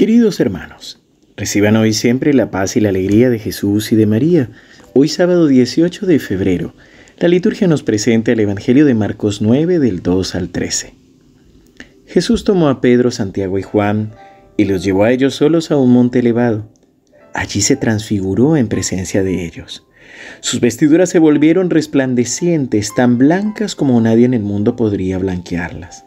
Queridos hermanos, reciban hoy siempre la paz y la alegría de Jesús y de María. Hoy sábado 18 de febrero, la liturgia nos presenta el Evangelio de Marcos 9 del 2 al 13. Jesús tomó a Pedro, Santiago y Juan y los llevó a ellos solos a un monte elevado. Allí se transfiguró en presencia de ellos. Sus vestiduras se volvieron resplandecientes, tan blancas como nadie en el mundo podría blanquearlas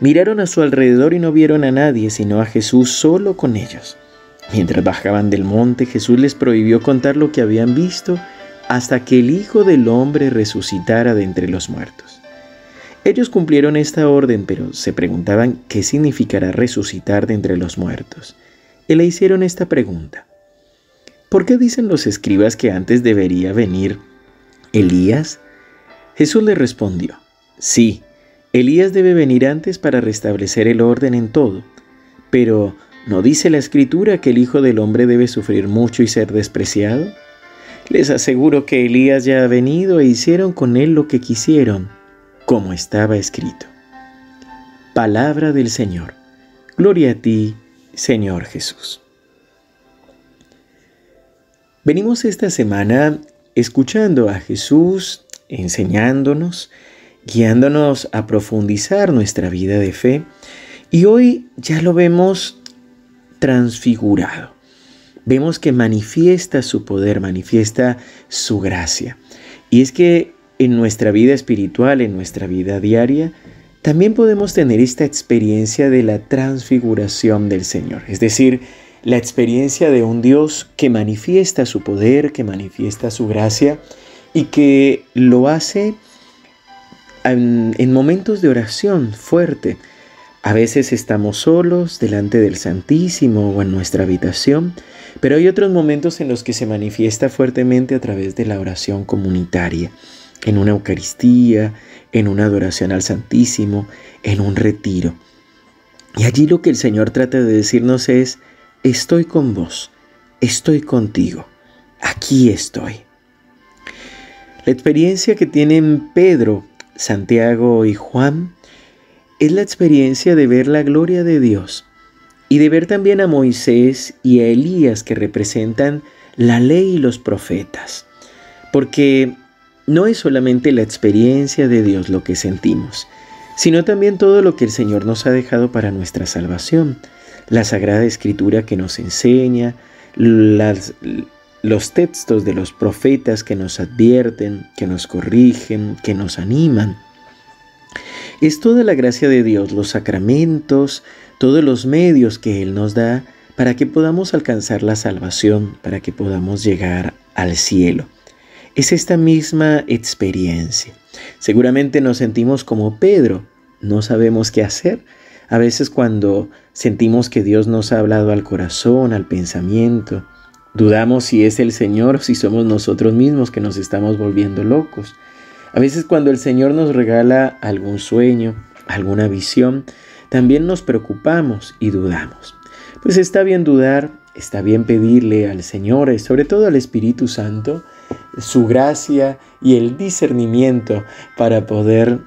Miraron a su alrededor y no vieron a nadie sino a Jesús solo con ellos. Mientras bajaban del monte, Jesús les prohibió contar lo que habían visto hasta que el Hijo del Hombre resucitara de entre los muertos. Ellos cumplieron esta orden, pero se preguntaban qué significará resucitar de entre los muertos. Y le hicieron esta pregunta. ¿Por qué dicen los escribas que antes debería venir Elías? Jesús le respondió, sí, Elías debe venir antes para restablecer el orden en todo, pero ¿no dice la escritura que el Hijo del Hombre debe sufrir mucho y ser despreciado? Les aseguro que Elías ya ha venido e hicieron con él lo que quisieron, como estaba escrito. Palabra del Señor. Gloria a ti, Señor Jesús. Venimos esta semana escuchando a Jesús enseñándonos guiándonos a profundizar nuestra vida de fe. Y hoy ya lo vemos transfigurado. Vemos que manifiesta su poder, manifiesta su gracia. Y es que en nuestra vida espiritual, en nuestra vida diaria, también podemos tener esta experiencia de la transfiguración del Señor. Es decir, la experiencia de un Dios que manifiesta su poder, que manifiesta su gracia y que lo hace en, momentos de oración fuerte. A veces estamos solos delante del Santísimo o en nuestra habitación, pero hay otros momentos en los que se manifiesta fuertemente a través de la oración comunitaria, en una Eucaristía, en una adoración al Santísimo, en un retiro. Y allí lo que el Señor trata de decirnos es, estoy con vos, estoy contigo, aquí estoy. La experiencia que tiene Pedro Santiago y Juan es la experiencia de ver la gloria de Dios y de ver también a Moisés y a Elías que representan la ley y los profetas. Porque no es solamente la experiencia de Dios lo que sentimos, sino también todo lo que el Señor nos ha dejado para nuestra salvación. La Sagrada Escritura que nos enseña, las, los textos de los profetas que nos advierten, que nos corrigen, que nos animan. Es toda la gracia de Dios, los sacramentos, todos los medios que Él nos da para que podamos alcanzar la salvación, para que podamos llegar al cielo. Es esta misma experiencia. Seguramente nos sentimos como Pedro, no sabemos qué hacer. A veces cuando sentimos que Dios nos ha hablado al corazón, al pensamiento, Dudamos si es el Señor o si somos nosotros mismos que nos estamos volviendo locos. A veces cuando el Señor nos regala algún sueño, alguna visión, también nos preocupamos y dudamos. Pues está bien dudar, está bien pedirle al Señor y sobre todo al Espíritu Santo su gracia y el discernimiento para poder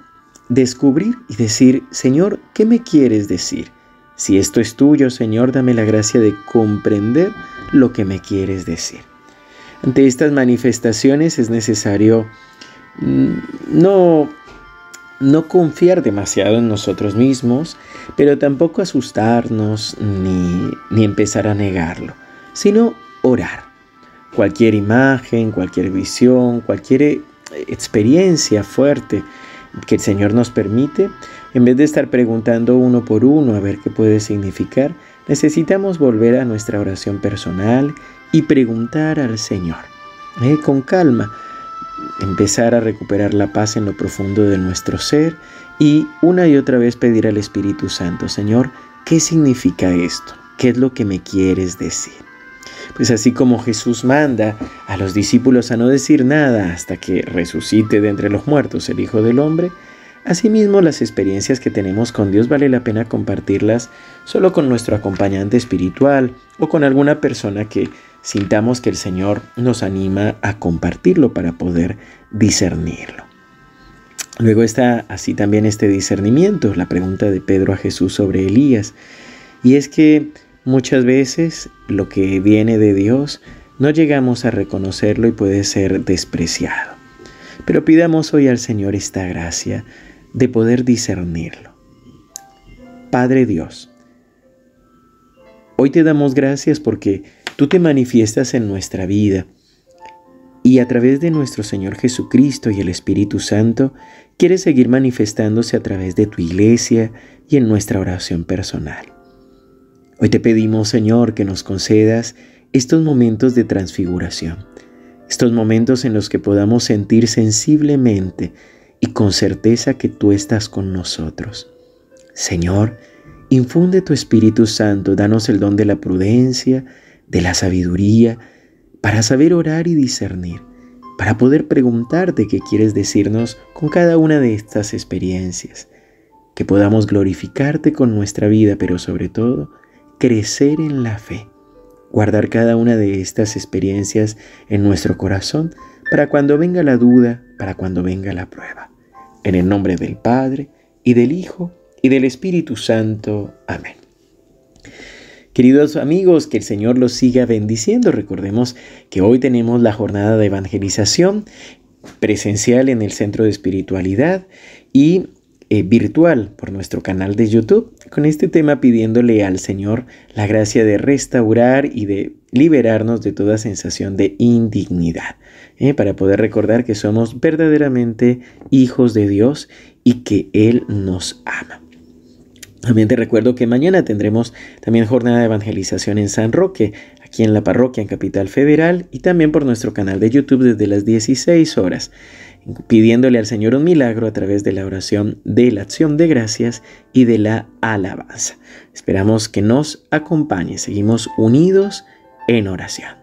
descubrir y decir, Señor, ¿qué me quieres decir? Si esto es tuyo, Señor, dame la gracia de comprender lo que me quieres decir. Ante estas manifestaciones es necesario mm, no, no confiar demasiado en nosotros mismos, pero tampoco asustarnos ni, ni empezar a negarlo, sino orar. Cualquier imagen, cualquier visión, cualquier eh, experiencia fuerte que el Señor nos permite, en vez de estar preguntando uno por uno a ver qué puede significar, necesitamos volver a nuestra oración personal y preguntar al Señor, eh, con calma, empezar a recuperar la paz en lo profundo de nuestro ser y una y otra vez pedir al Espíritu Santo, Señor, ¿qué significa esto? ¿Qué es lo que me quieres decir? Pues así como Jesús manda a los discípulos a no decir nada hasta que resucite de entre los muertos el Hijo del Hombre, asimismo las experiencias que tenemos con Dios vale la pena compartirlas solo con nuestro acompañante espiritual o con alguna persona que sintamos que el Señor nos anima a compartirlo para poder discernirlo. Luego está así también este discernimiento, la pregunta de Pedro a Jesús sobre Elías. Y es que muchas veces lo que viene de Dios no llegamos a reconocerlo y puede ser despreciado. Pero pidamos hoy al Señor esta gracia de poder discernirlo. Padre Dios, hoy te damos gracias porque tú te manifiestas en nuestra vida y a través de nuestro Señor Jesucristo y el Espíritu Santo quieres seguir manifestándose a través de tu iglesia y en nuestra oración personal. Hoy te pedimos, Señor, que nos concedas estos momentos de transfiguración, estos momentos en los que podamos sentir sensiblemente y con certeza que tú estás con nosotros. Señor, infunde tu Espíritu Santo, danos el don de la prudencia, de la sabiduría, para saber orar y discernir, para poder preguntarte qué quieres decirnos con cada una de estas experiencias, que podamos glorificarte con nuestra vida, pero sobre todo, crecer en la fe, guardar cada una de estas experiencias en nuestro corazón para cuando venga la duda, para cuando venga la prueba. En el nombre del Padre, y del Hijo, y del Espíritu Santo. Amén. Queridos amigos, que el Señor los siga bendiciendo. Recordemos que hoy tenemos la jornada de evangelización presencial en el Centro de Espiritualidad y eh, virtual por nuestro canal de YouTube, con este tema pidiéndole al Señor la gracia de restaurar y de liberarnos de toda sensación de indignidad, para poder recordar que somos verdaderamente hijos de Dios y que Él nos ama. También te recuerdo que mañana tendremos también jornada de evangelización en San Roque, aquí en la parroquia en Capital Federal y también por nuestro canal de YouTube desde las 16 horas pidiéndole al Señor un milagro a través de la oración de la acción de gracias y de la alabanza. Esperamos que nos acompañe. Seguimos unidos en oración.